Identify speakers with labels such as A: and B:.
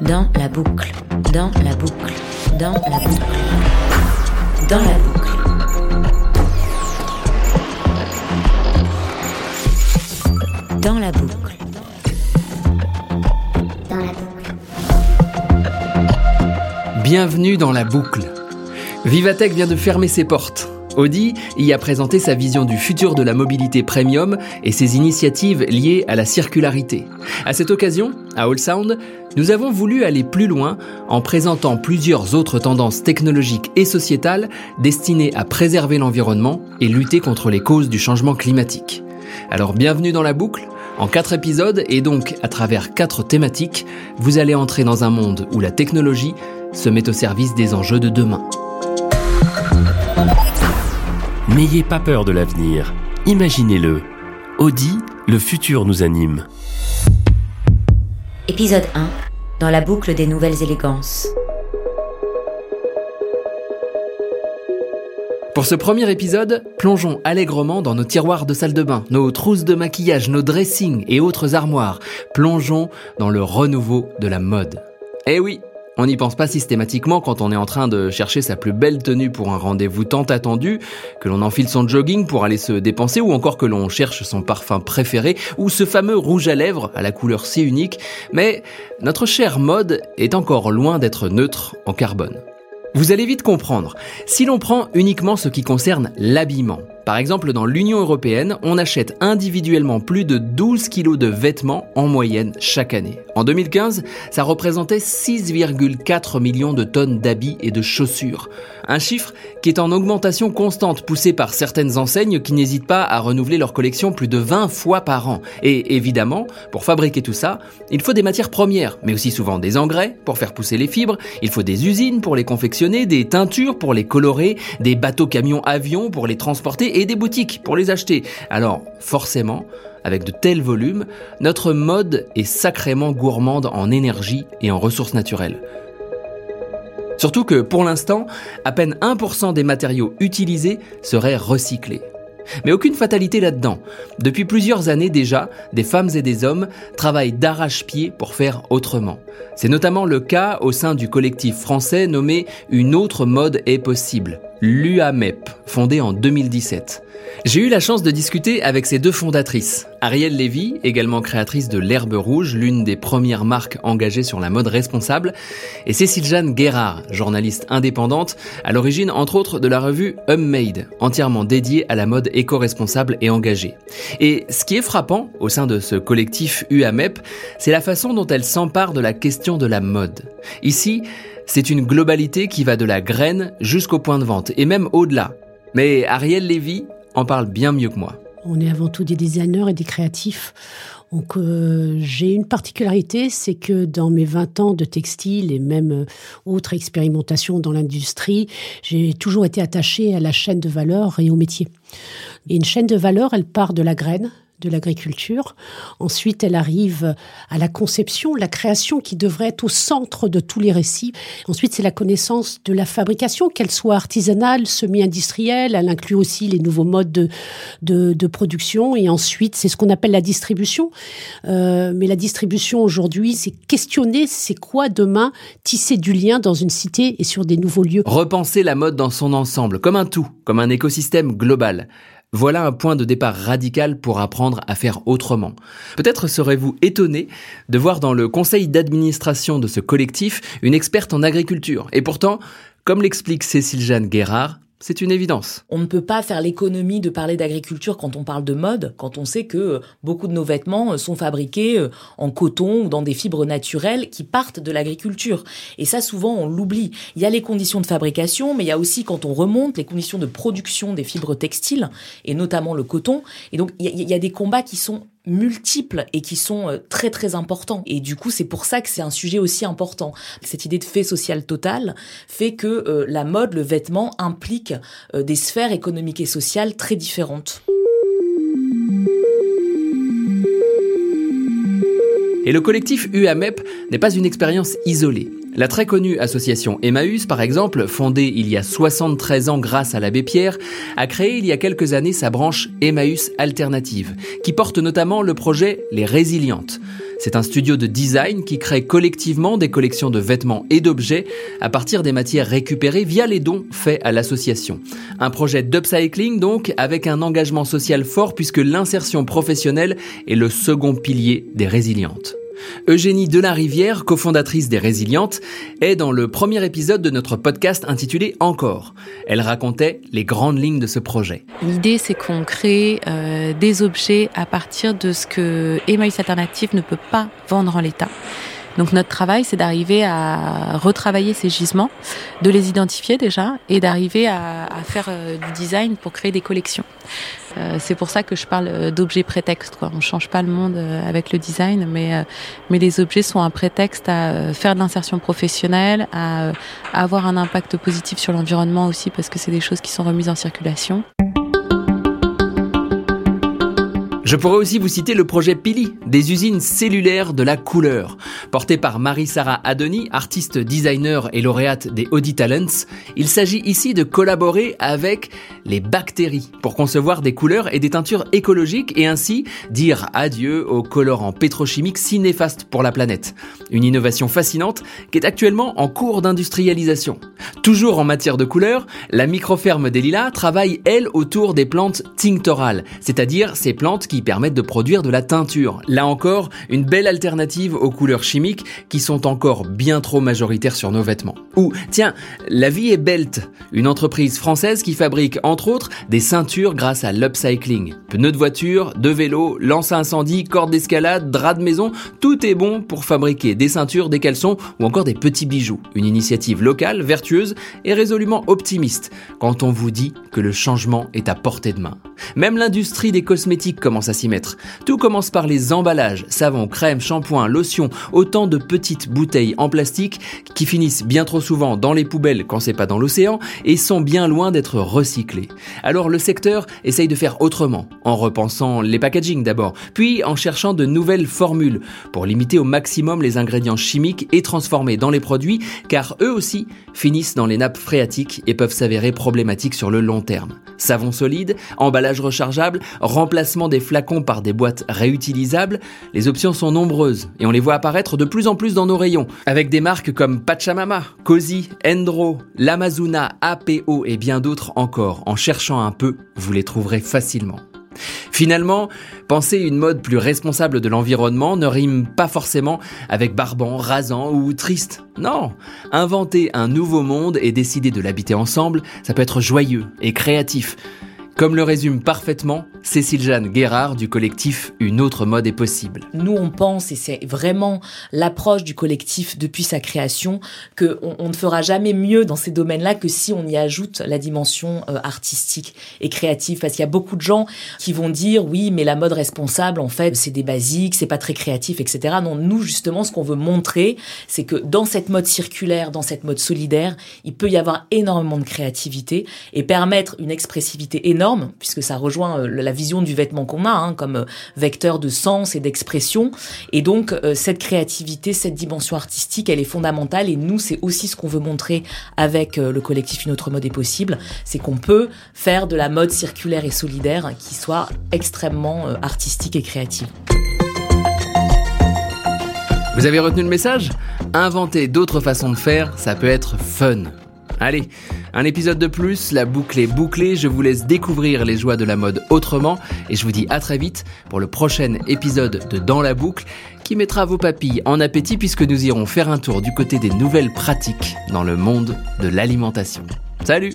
A: Dans la boucle, dans la boucle, dans la boucle, dans la boucle. Dans la boucle.
B: Dans la boucle.
C: Bienvenue dans la boucle. Vivatech vient de fermer ses portes. Audi y a présenté sa vision du futur de la mobilité premium et ses initiatives liées à la circularité. À cette occasion, à All Sound, nous avons voulu aller plus loin en présentant plusieurs autres tendances technologiques et sociétales destinées à préserver l'environnement et lutter contre les causes du changement climatique. Alors bienvenue dans la boucle. En quatre épisodes et donc à travers quatre thématiques, vous allez entrer dans un monde où la technologie se met au service des enjeux de demain.
D: N'ayez pas peur de l'avenir. Imaginez-le. Audi, le futur nous anime.
A: Épisode 1. Dans la boucle des nouvelles élégances.
C: Pour ce premier épisode, plongeons allègrement dans nos tiroirs de salle de bain, nos trousses de maquillage, nos dressings et autres armoires. Plongeons dans le renouveau de la mode. Eh oui, on n'y pense pas systématiquement quand on est en train de chercher sa plus belle tenue pour un rendez-vous tant attendu, que l'on enfile son jogging pour aller se dépenser ou encore que l'on cherche son parfum préféré ou ce fameux rouge à lèvres à la couleur si unique. Mais notre chère mode est encore loin d'être neutre en carbone. Vous allez vite comprendre. Si l'on prend uniquement ce qui concerne l'habillement, par exemple, dans l'Union européenne, on achète individuellement plus de 12 kilos de vêtements en moyenne chaque année. En 2015, ça représentait 6,4 millions de tonnes d'habits et de chaussures. Un chiffre qui est en augmentation constante, poussé par certaines enseignes qui n'hésitent pas à renouveler leur collection plus de 20 fois par an. Et évidemment, pour fabriquer tout ça, il faut des matières premières, mais aussi souvent des engrais pour faire pousser les fibres, il faut des usines pour les confectionner, des teintures pour les colorer, des bateaux camions avions pour les transporter et des boutiques pour les acheter. Alors, forcément, avec de tels volumes, notre mode est sacrément gourmande en énergie et en ressources naturelles. Surtout que pour l'instant, à peine 1% des matériaux utilisés seraient recyclés. Mais aucune fatalité là-dedans. Depuis plusieurs années déjà, des femmes et des hommes travaillent d'arrache-pied pour faire autrement. C'est notamment le cas au sein du collectif français nommé Une autre mode est possible, l'UAMEP, fondé en 2017. J'ai eu la chance de discuter avec ses deux fondatrices, Ariel Lévy, également créatrice de l'Herbe Rouge, l'une des premières marques engagées sur la mode responsable, et Cécile Jeanne Guérard, journaliste indépendante, à l'origine entre autres de la revue Made, entièrement dédiée à la mode éco-responsable et engagée. Et ce qui est frappant au sein de ce collectif UAMEP, c'est la façon dont elle s'empare de la question de la mode. Ici, c'est une globalité qui va de la graine jusqu'au point de vente, et même au-delà. Mais Ariel Lévy en parle bien mieux que moi.
E: On est avant tout des designers et des créatifs. Donc euh, j'ai une particularité, c'est que dans mes 20 ans de textile et même euh, autres expérimentations dans l'industrie, j'ai toujours été attachée à la chaîne de valeur et au métier. Et une chaîne de valeur, elle part de la graine, de l'agriculture. Ensuite, elle arrive à la conception, la création qui devrait être au centre de tous les récits. Ensuite, c'est la connaissance de la fabrication, qu'elle soit artisanale, semi-industrielle. Elle inclut aussi les nouveaux modes de, de, production. Et ensuite, c'est ce qu'on appelle la distribution. Euh, mais la distribution aujourd'hui, c'est questionner c'est quoi demain tisser du lien dans une cité et sur des nouveaux lieux.
C: Repenser la mode dans son ensemble, comme un tout, comme un écosystème global. Voilà un point de départ radical pour apprendre à faire autrement. Peut-être serez-vous étonné de voir dans le conseil d'administration de ce collectif une experte en agriculture. Et pourtant, comme l'explique Cécile Jeanne Guérard, c'est une évidence.
F: On ne peut pas faire l'économie de parler d'agriculture quand on parle de mode, quand on sait que euh, beaucoup de nos vêtements euh, sont fabriqués euh, en coton ou dans des fibres naturelles qui partent de l'agriculture. Et ça, souvent, on l'oublie. Il y a les conditions de fabrication, mais il y a aussi, quand on remonte, les conditions de production des fibres textiles, et notamment le coton. Et donc, il y a, des combats qui sont multiples et qui sont euh, très très importants. Et du coup, c'est pour ça que c'est un sujet aussi important. Cette idée de fait social total fait que euh, la mode, le vêtement implique euh, des sphères économiques et sociales très différentes.
C: Et le collectif UAMEP n'est pas une expérience isolée. La très connue association Emmaüs, par exemple, fondée il y a 73 ans grâce à l'abbé Pierre, a créé il y a quelques années sa branche Emmaüs Alternative, qui porte notamment le projet Les Résilientes. C'est un studio de design qui crée collectivement des collections de vêtements et d'objets à partir des matières récupérées via les dons faits à l'association. Un projet d'upcycling donc avec un engagement social fort puisque l'insertion professionnelle est le second pilier des résilientes. Eugénie Delarivière, cofondatrice des Résilientes, est dans le premier épisode de notre podcast intitulé Encore. Elle racontait les grandes lignes de ce projet.
B: L'idée, c'est qu'on crée euh, des objets à partir de ce que Emmaüs Alternative ne peut pas vendre en l'état. Donc notre travail, c'est d'arriver à retravailler ces gisements, de les identifier déjà et d'arriver à, faire euh, du design pour créer des collections. Euh, c'est pour ça que je parle euh, d'objets prétextes. Quoi. On change pas le monde avec le design, mais mais les objets sont un prétexte à faire de l'insertion professionnelle, à avoir un impact positif sur l'environnement aussi parce que c'est des choses qui sont remises en circulation.
C: Je pourrais aussi vous citer le projet Pili, des usines cellulaires de la couleur. Porté par Marie-Sara Adoni, artiste designer et lauréate des Audi Talents, il s'agit ici de collaborer avec les bactéries pour concevoir des couleurs et des teintures écologiques et ainsi dire adieu aux colorants pétrochimiques si néfastes pour la planète. Une innovation fascinante qui est actuellement en cours d'industrialisation. Toujours en matière de couleurs, la microferme des Lilas travaille elle autour des plantes tinctorales, c'est-à-dire ces plantes qui permettent de produire de la teinture. Là encore, une belle alternative aux couleurs chimiques qui sont encore bien trop majoritaires sur nos vêtements. Ou, tiens, la vie est Belt, une entreprise française qui fabrique entre autres des ceintures grâce à l'upcycling. Pneus de voiture, de vélo, lance incendie, corde d'escalade, drap de maison, tout est bon pour fabriquer des ceintures, des caleçons ou encore des petits bijoux. Une initiative locale, vertueuse et résolument optimiste quand on vous dit que le changement est à portée de main. Même l'industrie des cosmétiques commence à Tout commence par les emballages, savon, crème, shampoing, lotion, autant de petites bouteilles en plastique qui finissent bien trop souvent dans les poubelles quand c'est pas dans l'océan et sont bien loin d'être recyclées. Alors le secteur essaye de faire autrement, en repensant les packaging d'abord, puis en cherchant de nouvelles formules pour limiter au maximum les ingrédients chimiques et transformés dans les produits car eux aussi finissent dans les nappes phréatiques et peuvent s'avérer problématiques sur le long terme. Savon solide, emballage rechargeable, remplacement des flacons par des boîtes réutilisables, les options sont nombreuses et on les voit apparaître de plus en plus dans nos rayons, avec des marques comme Pachamama, Cozy, Endro, Lamazuna, APO et bien d'autres encore. En cherchant un peu, vous les trouverez facilement. Finalement, penser une mode plus responsable de l'environnement ne rime pas forcément avec barbant, rasant ou triste. Non, inventer un nouveau monde et décider de l'habiter ensemble, ça peut être joyeux et créatif. Comme le résume parfaitement Cécile Jeanne Guérard du collectif Une autre mode est possible.
F: Nous, on pense, et c'est vraiment l'approche du collectif depuis sa création, qu'on on ne fera jamais mieux dans ces domaines-là que si on y ajoute la dimension euh, artistique et créative. Parce qu'il y a beaucoup de gens qui vont dire, oui, mais la mode responsable, en fait, c'est des basiques, c'est pas très créatif, etc. Non, nous, justement, ce qu'on veut montrer, c'est que dans cette mode circulaire, dans cette mode solidaire, il peut y avoir énormément de créativité et permettre une expressivité énorme, puisque ça rejoint euh, la vision du vêtement qu'on a, hein, comme euh, vecteur de sens et d'expression. Et donc, euh, cette créativité, cette dimension artistique, elle est fondamentale. Et nous, c'est aussi ce qu'on veut montrer avec le collectif Une autre mode est possible. C'est qu'on peut faire de la mode circulaire et solidaire qui soit extrêmement artistique et créative.
C: Vous avez retenu le message? Inventer d'autres façons de faire, ça peut être fun. Allez, un épisode de plus, la boucle est bouclée, je vous laisse découvrir les joies de la mode autrement et je vous dis à très vite pour le prochain épisode de Dans la boucle qui mettra vos papilles en appétit puisque nous irons faire un tour du côté des nouvelles pratiques dans le monde de l'alimentation. Salut